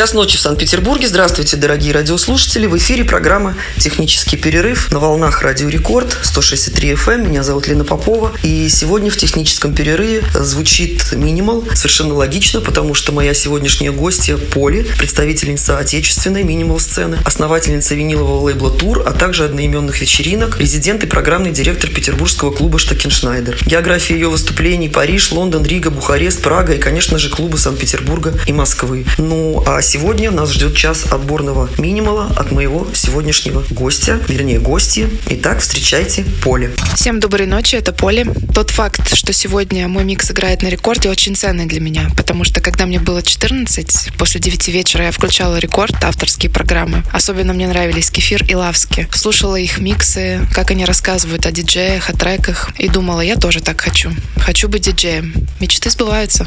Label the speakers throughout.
Speaker 1: Час ночи в Санкт-Петербурге. Здравствуйте, дорогие радиослушатели. В эфире программа «Технический перерыв» на волнах Радио Рекорд 163 FM. Меня зовут Лена Попова. И сегодня в техническом перерыве звучит минимал. Совершенно логично, потому что моя сегодняшняя гостья Поли, представительница отечественной минимал-сцены, основательница винилового лейбла «Тур», а также одноименных вечеринок, резидент и программный директор петербургского клуба «Штакеншнайдер». География ее выступлений – Париж, Лондон, Рига, Бухарест, Прага и, конечно же, клубы Санкт-Петербурга и Москвы. Ну, а сегодня нас ждет час отборного минимала от моего сегодняшнего гостя, вернее гости. Итак, встречайте Поле.
Speaker 2: Всем доброй ночи, это Поле. Тот факт, что сегодня мой микс играет на рекорде, очень ценный для меня, потому что когда мне было 14, после 9 вечера я включала рекорд, авторские программы. Особенно мне нравились Кефир и Лавски. Слушала их миксы, как они рассказывают о диджеях, о треках, и думала, я тоже так хочу. Хочу быть диджеем. Мечты сбываются.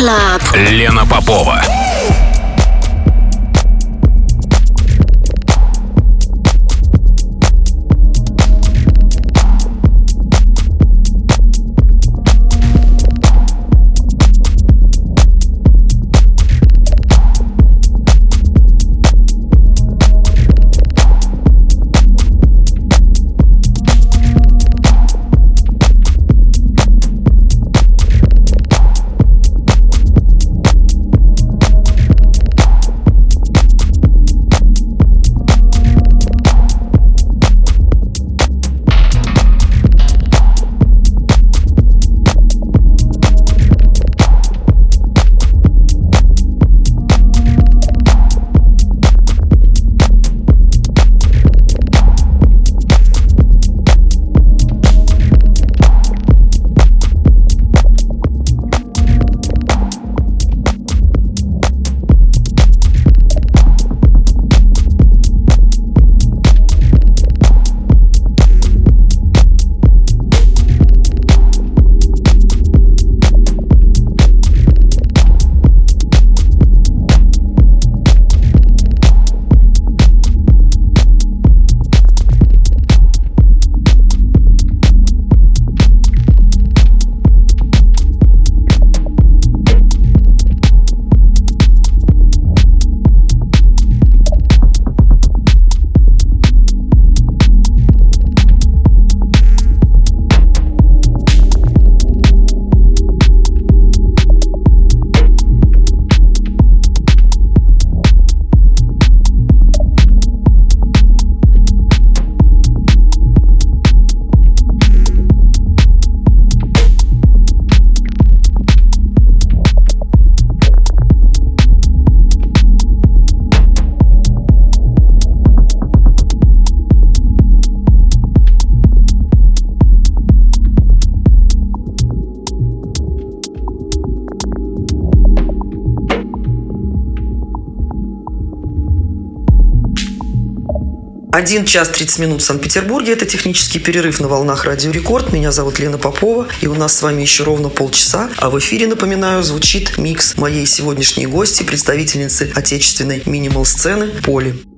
Speaker 3: Club.
Speaker 1: 1 час 30 минут в Санкт-Петербурге. Это технический перерыв на волнах Радио Рекорд. Меня зовут Лена Попова. И у нас с вами еще ровно полчаса. А в эфире, напоминаю, звучит микс моей сегодняшней гости, представительницы отечественной минимал-сцены Поли.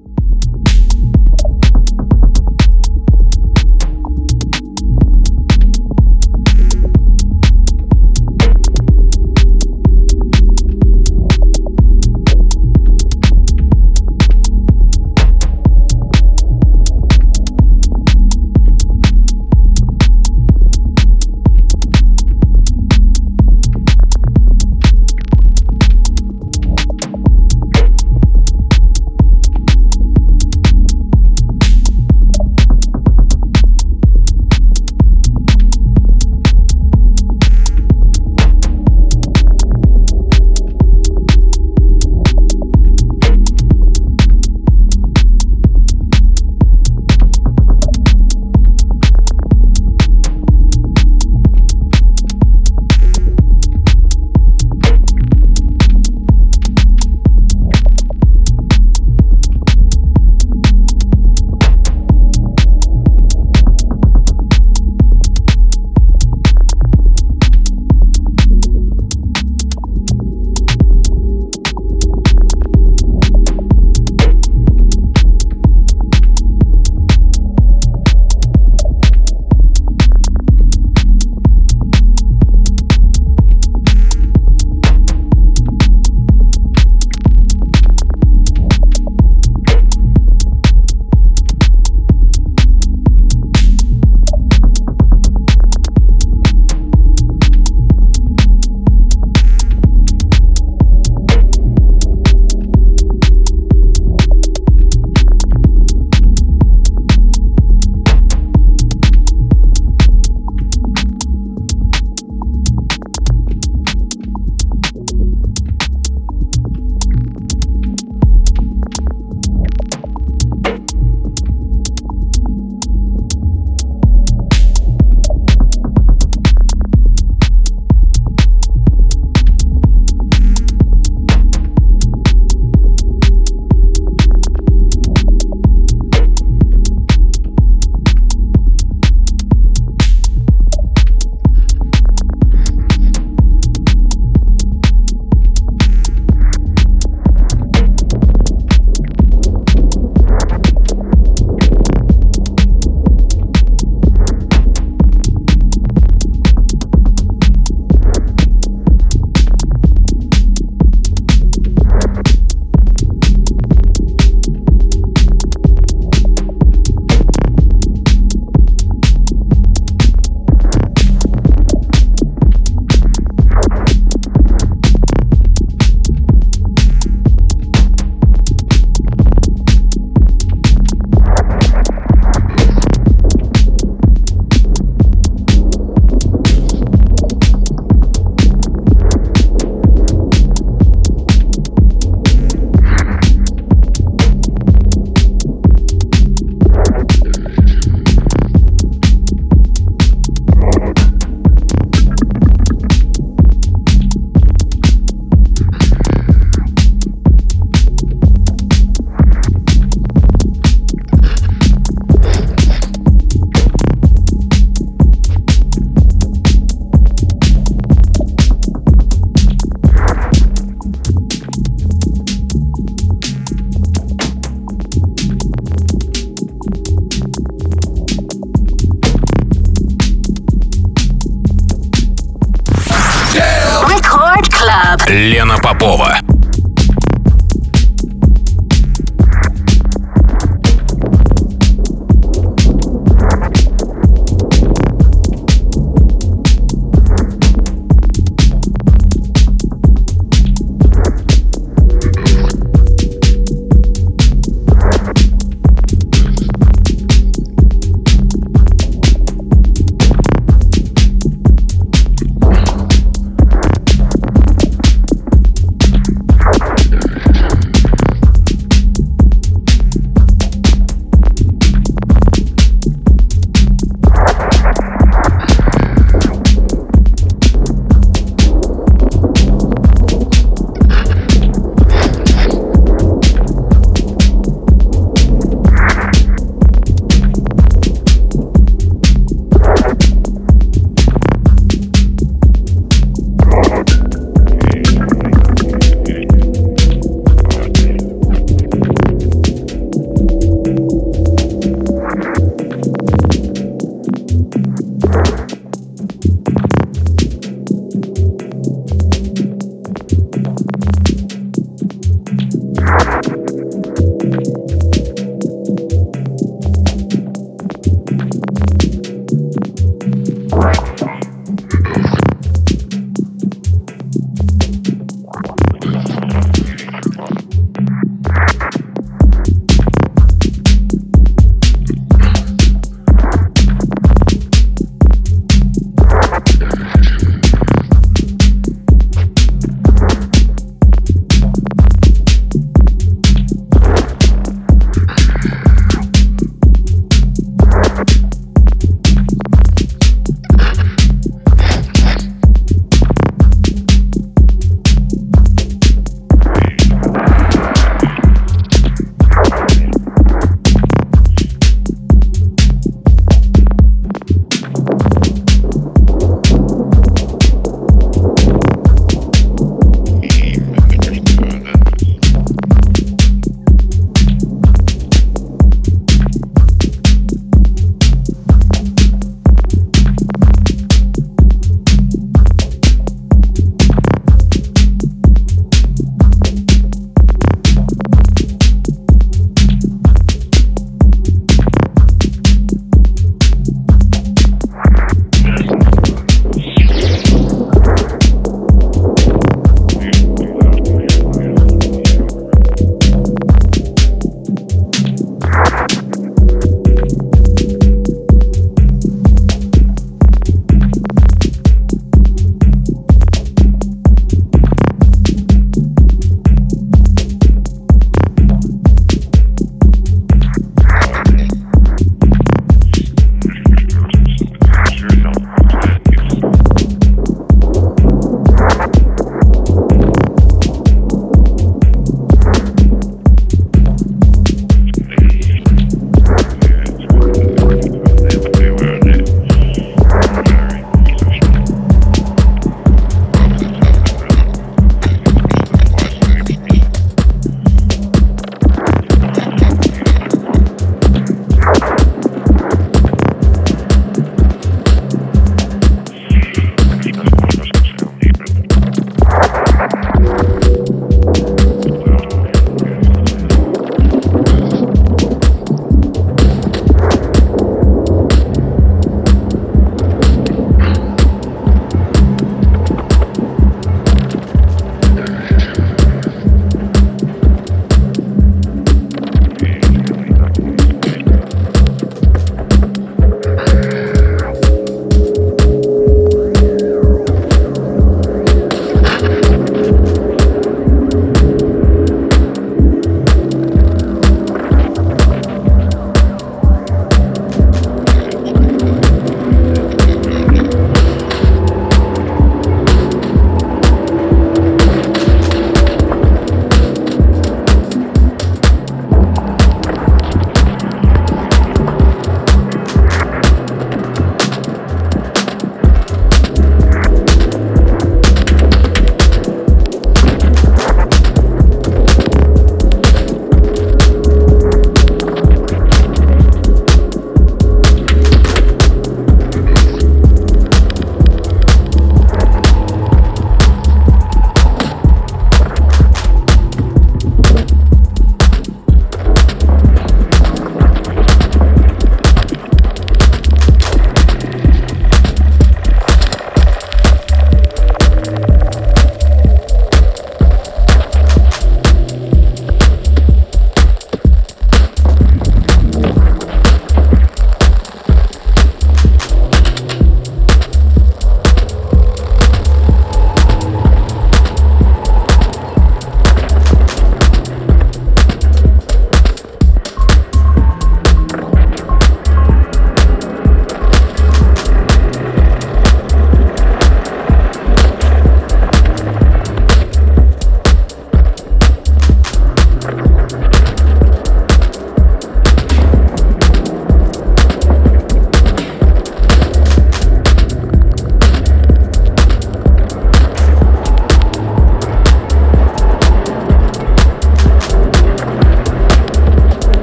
Speaker 3: Лена Попова.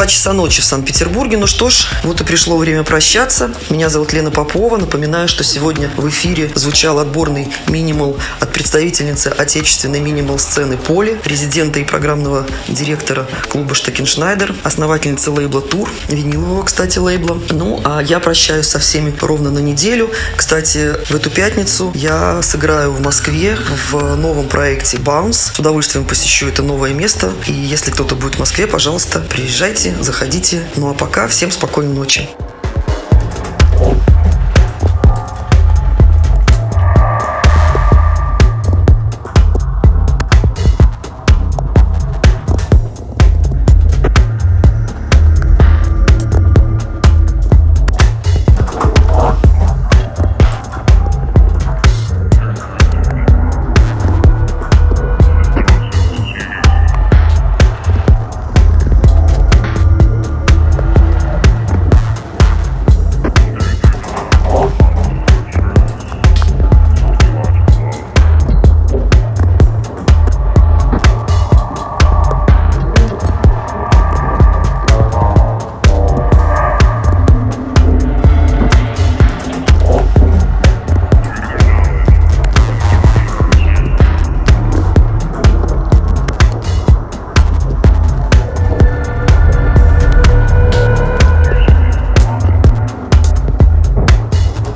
Speaker 1: 2 часа ночи в Санкт-Петербурге. Ну что ж, вот и пришло время прощаться. Меня зовут Лена Попова. Напоминаю, что сегодня в эфире звучал отборный минимал от представительницы отечественной минимал-сцены Поли, резидента и программного директора клуба Штекеншнайдер, основательницы лейбла Тур, винилового, кстати, лейбла. Ну, а я прощаюсь со всеми ровно на неделю. Кстати, в эту пятницу я сыграю в Москве в новом проекте «Баунс». С удовольствием посещу это новое место. И если кто-то будет в Москве, пожалуйста, приезжайте заходите. Ну а пока всем спокойной ночи.